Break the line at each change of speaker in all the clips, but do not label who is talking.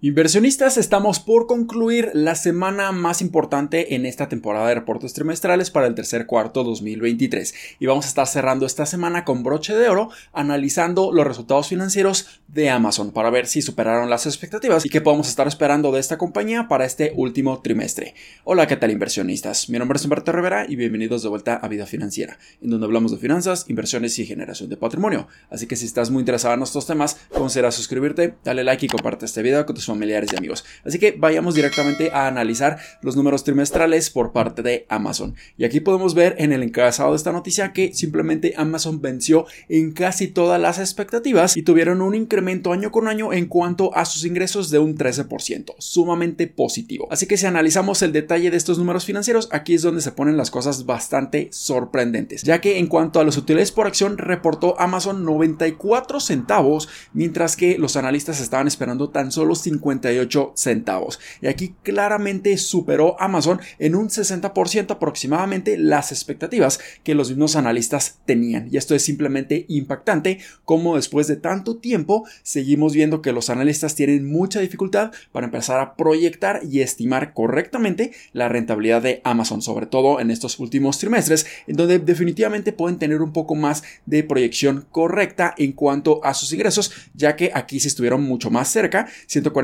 Inversionistas, estamos por concluir la semana más importante en esta temporada de reportes trimestrales para el tercer cuarto 2023 y vamos a estar cerrando esta semana con broche de oro analizando los resultados financieros de Amazon para ver si superaron las expectativas y qué podemos estar esperando de esta compañía para este último trimestre. Hola, ¿qué tal inversionistas? Mi nombre es Humberto Rivera y bienvenidos de vuelta a Vida Financiera, en donde hablamos de finanzas, inversiones y generación de patrimonio. Así que si estás muy interesado en estos temas, considera suscribirte, dale like y comparte este video con tus familiares y amigos. Así que vayamos directamente a analizar los números trimestrales por parte de Amazon. Y aquí podemos ver en el encabezado de esta noticia que simplemente Amazon venció en casi todas las expectativas y tuvieron un incremento año con año en cuanto a sus ingresos de un 13%, sumamente positivo. Así que si analizamos el detalle de estos números financieros, aquí es donde se ponen las cosas bastante sorprendentes, ya que en cuanto a los utilidades por acción reportó Amazon 94 centavos, mientras que los analistas estaban esperando tan solo 58 centavos. Y aquí claramente superó Amazon en un 60% aproximadamente las expectativas que los mismos analistas tenían. Y esto es simplemente impactante como después de tanto tiempo seguimos viendo que los analistas tienen mucha dificultad para empezar a proyectar y estimar correctamente la rentabilidad de Amazon, sobre todo en estos últimos trimestres, en donde definitivamente pueden tener un poco más de proyección correcta en cuanto a sus ingresos, ya que aquí se estuvieron mucho más cerca,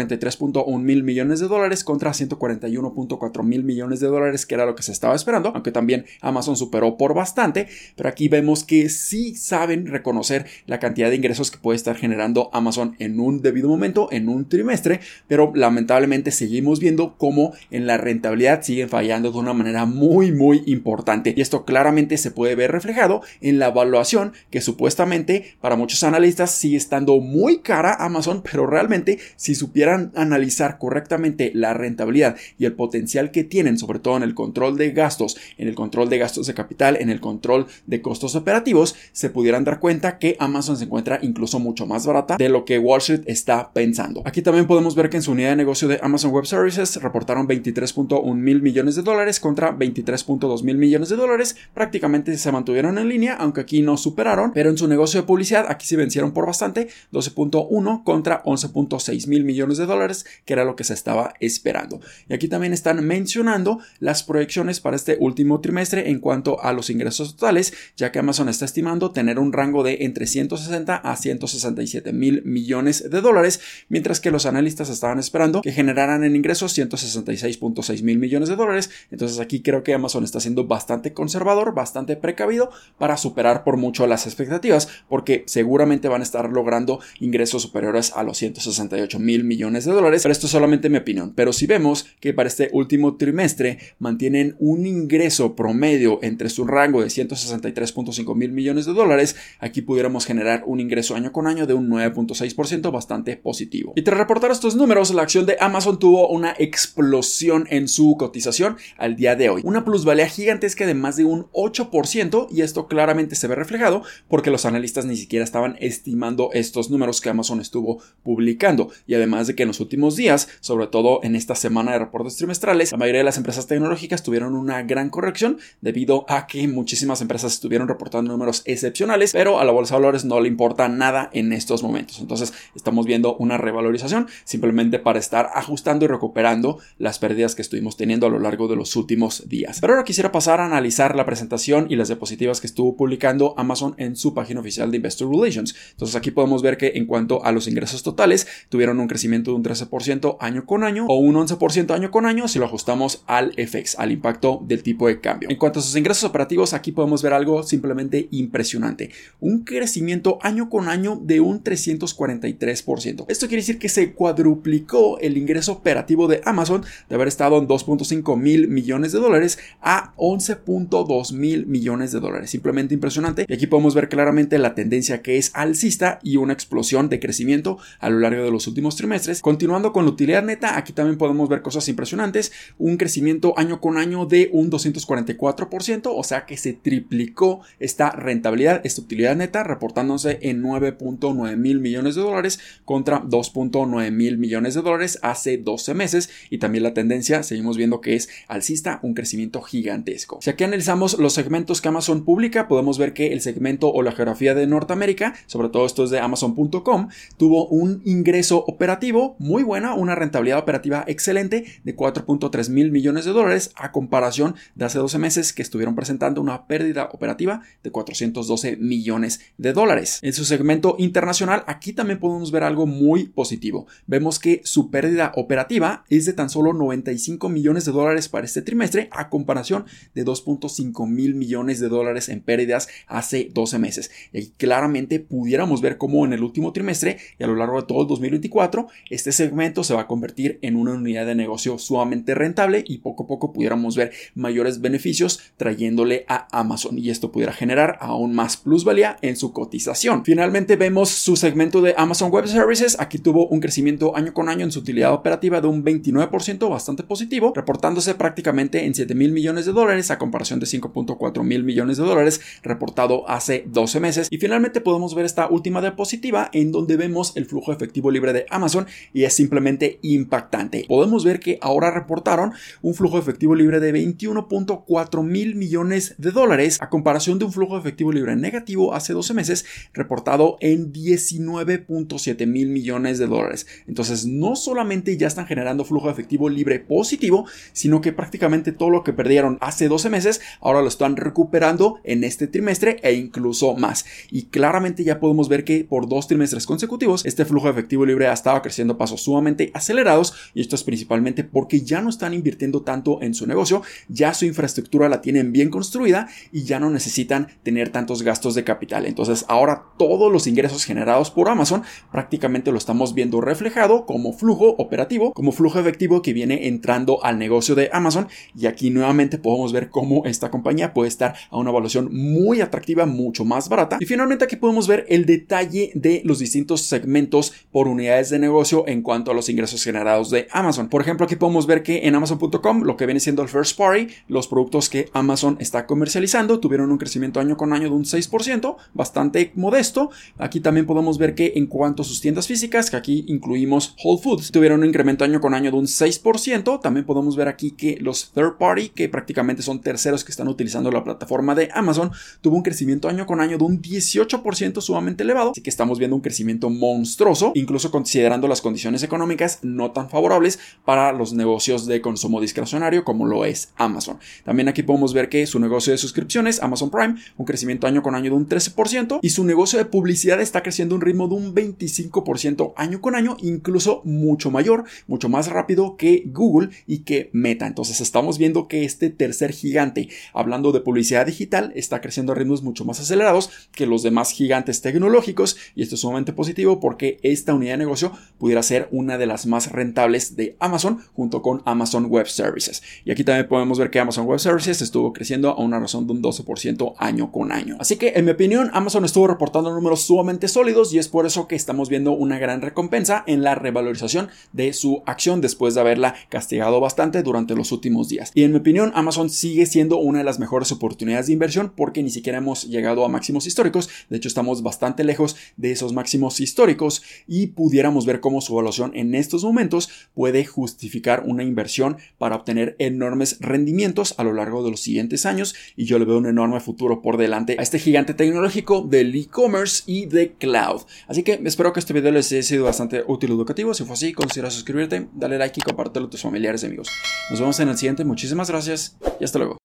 143.1 mil millones de dólares contra 141.4 mil millones de dólares, que era lo que se estaba esperando, aunque también Amazon superó por bastante, pero aquí vemos que sí saben reconocer la cantidad de ingresos que puede estar generando Amazon en un debido momento, en un trimestre, pero lamentablemente seguimos viendo cómo en la rentabilidad siguen fallando de una manera muy muy importante. Y esto claramente se puede ver reflejado en la evaluación que supuestamente para muchos analistas sigue estando muy cara Amazon, pero realmente si supieran analizar correctamente la rentabilidad y el potencial que tienen, sobre todo en el control de gastos, en el control de gastos de capital, en el control de costos operativos, se pudieran dar cuenta que Amazon se encuentra incluso mucho más barata de lo que Wall Street está pensando. Aquí también podemos ver que en su unidad de negocio de Amazon Web Services reportaron 23.1 mil millones de dólares contra 23.2 mil millones de dólares. Prácticamente se mantuvieron en línea, aunque aquí no superaron, pero en su negocio de publicidad aquí sí vencieron por bastante, 12.1 contra 11.6 mil millones de dólares, que era lo que se estaba esperando. Y aquí también están mencionando las proyecciones para este último trimestre en cuanto a los ingresos totales, ya que Amazon está estimando tener un rango de entre 160 a 167 mil millones de dólares, mientras que los analistas estaban esperando que generaran en ingresos 166.6 mil millones de dólares. Entonces aquí creo que Amazon está siendo bastante conservador, bastante precavido para superar por mucho las expectativas, porque seguramente van a estar logrando ingresos superiores a los 168 mil millones de dólares. Pero esto es solamente mi opinión. Pero si vemos que para este último trimestre mantienen un ingreso promedio entre su rango de 163.5 mil millones de dólares, aquí pudiéramos generar un ingreso año con año de un 9.6% bastante positivo. Y tras reportar estos números, la acción de Amazon tuvo una explosión en su cotización al día de hoy. Una plusvalía gigantesca de más de un 8% y esto claramente se ve reflejado porque los analistas ni siquiera estaban estimando estos números que Amazon estuvo publicando. Y además de que en los últimos días, sobre todo en esta semana de reportes trimestrales, la mayoría de las empresas tecnológicas tuvieron una gran corrección debido a que muchísimas empresas estuvieron reportando números excepcionales, pero a la bolsa de valores no le importa nada en estos momentos. Entonces estamos viendo una revalorización simplemente para estar ajustando y recuperando las pérdidas que estuvimos teniendo a lo largo de los últimos días. Pero ahora quisiera pasar a analizar la presentación y las diapositivas que estuvo publicando Amazon en su página oficial de Investor Relations. Entonces aquí podemos ver que en cuanto a los ingresos totales tuvieron un crecimiento un 13% año con año o un 11% año con año si lo ajustamos al FX, al impacto del tipo de cambio. En cuanto a sus ingresos operativos, aquí podemos ver algo simplemente impresionante. Un crecimiento año con año de un 343%. Esto quiere decir que se cuadruplicó el ingreso operativo de Amazon de haber estado en 2.5 mil millones de dólares a 11.2 mil millones de dólares. Simplemente impresionante. Y aquí podemos ver claramente la tendencia que es alcista y una explosión de crecimiento a lo largo de los últimos trimestres. Continuando con la utilidad neta, aquí también podemos ver cosas impresionantes. Un crecimiento año con año de un 244%, o sea que se triplicó esta rentabilidad, esta utilidad neta, reportándose en 9.9 mil millones de dólares contra 2.9 mil millones de dólares hace 12 meses. Y también la tendencia, seguimos viendo que es alcista, un crecimiento gigantesco. Si aquí analizamos los segmentos que Amazon publica, podemos ver que el segmento o la geografía de Norteamérica, sobre todo esto es de Amazon.com, tuvo un ingreso operativo muy buena, una rentabilidad operativa excelente de 4.3 mil millones de dólares a comparación de hace 12 meses que estuvieron presentando una pérdida operativa de 412 millones de dólares. En su segmento internacional, aquí también podemos ver algo muy positivo. Vemos que su pérdida operativa es de tan solo 95 millones de dólares para este trimestre a comparación de 2.5 mil millones de dólares en pérdidas hace 12 meses. Y claramente pudiéramos ver cómo en el último trimestre y a lo largo de todo el 2024 este segmento se va a convertir en una unidad de negocio sumamente rentable y poco a poco pudiéramos ver mayores beneficios trayéndole a Amazon y esto pudiera generar aún más plusvalía en su cotización. Finalmente vemos su segmento de Amazon Web Services. Aquí tuvo un crecimiento año con año en su utilidad operativa de un 29% bastante positivo, reportándose prácticamente en 7 mil millones de dólares a comparación de 5.4 mil millones de dólares reportado hace 12 meses. Y finalmente podemos ver esta última diapositiva en donde vemos el flujo efectivo libre de Amazon y es simplemente impactante. Podemos ver que ahora reportaron un flujo efectivo libre de 21.4 mil millones de dólares a comparación de un flujo efectivo libre negativo hace 12 meses reportado en 19.7 mil millones de dólares. Entonces no solamente ya están generando flujo efectivo libre positivo, sino que prácticamente todo lo que perdieron hace 12 meses ahora lo están recuperando en este trimestre e incluso más. Y claramente ya podemos ver que por dos trimestres consecutivos este flujo efectivo libre ha estado creciendo pasos sumamente acelerados y esto es principalmente porque ya no están invirtiendo tanto en su negocio, ya su infraestructura la tienen bien construida y ya no necesitan tener tantos gastos de capital. Entonces ahora todos los ingresos generados por Amazon prácticamente lo estamos viendo reflejado como flujo operativo, como flujo efectivo que viene entrando al negocio de Amazon y aquí nuevamente podemos ver cómo esta compañía puede estar a una evaluación muy atractiva, mucho más barata. Y finalmente aquí podemos ver el detalle de los distintos segmentos por unidades de negocio en cuanto a los ingresos generados de Amazon. Por ejemplo, aquí podemos ver que en Amazon.com lo que viene siendo el first party, los productos que Amazon está comercializando tuvieron un crecimiento año con año de un 6%, bastante modesto. Aquí también podemos ver que en cuanto a sus tiendas físicas, que aquí incluimos Whole Foods, tuvieron un incremento año con año de un 6%. También podemos ver aquí que los third party, que prácticamente son terceros que están utilizando la plataforma de Amazon, tuvo un crecimiento año con año de un 18% sumamente elevado. Así que estamos viendo un crecimiento monstruoso, incluso considerando las condiciones económicas no tan favorables para los negocios de consumo discrecionario como lo es Amazon. También aquí podemos ver que su negocio de suscripciones, Amazon Prime, un crecimiento año con año de un 13% y su negocio de publicidad está creciendo un ritmo de un 25% año con año, incluso mucho mayor, mucho más rápido que Google y que Meta. Entonces estamos viendo que este tercer gigante, hablando de publicidad digital, está creciendo a ritmos mucho más acelerados que los demás gigantes tecnológicos y esto es sumamente positivo porque esta unidad de negocio pudiera ser una de las más rentables de Amazon junto con Amazon Web Services. Y aquí también podemos ver que Amazon Web Services estuvo creciendo a una razón de un 12% año con año. Así que en mi opinión Amazon estuvo reportando números sumamente sólidos y es por eso que estamos viendo una gran recompensa en la revalorización de su acción después de haberla castigado bastante durante los últimos días. Y en mi opinión Amazon sigue siendo una de las mejores oportunidades de inversión porque ni siquiera hemos llegado a máximos históricos, de hecho estamos bastante lejos de esos máximos históricos y pudiéramos ver cómo su evaluación en estos momentos puede justificar una inversión para obtener enormes rendimientos a lo largo de los siguientes años y yo le veo un enorme futuro por delante a este gigante tecnológico del e-commerce y de cloud. Así que espero que este video les haya sido bastante útil y educativo. Si fue así, considera suscribirte, dale like y compártelo a tus familiares y amigos. Nos vemos en el siguiente. Muchísimas gracias y hasta luego.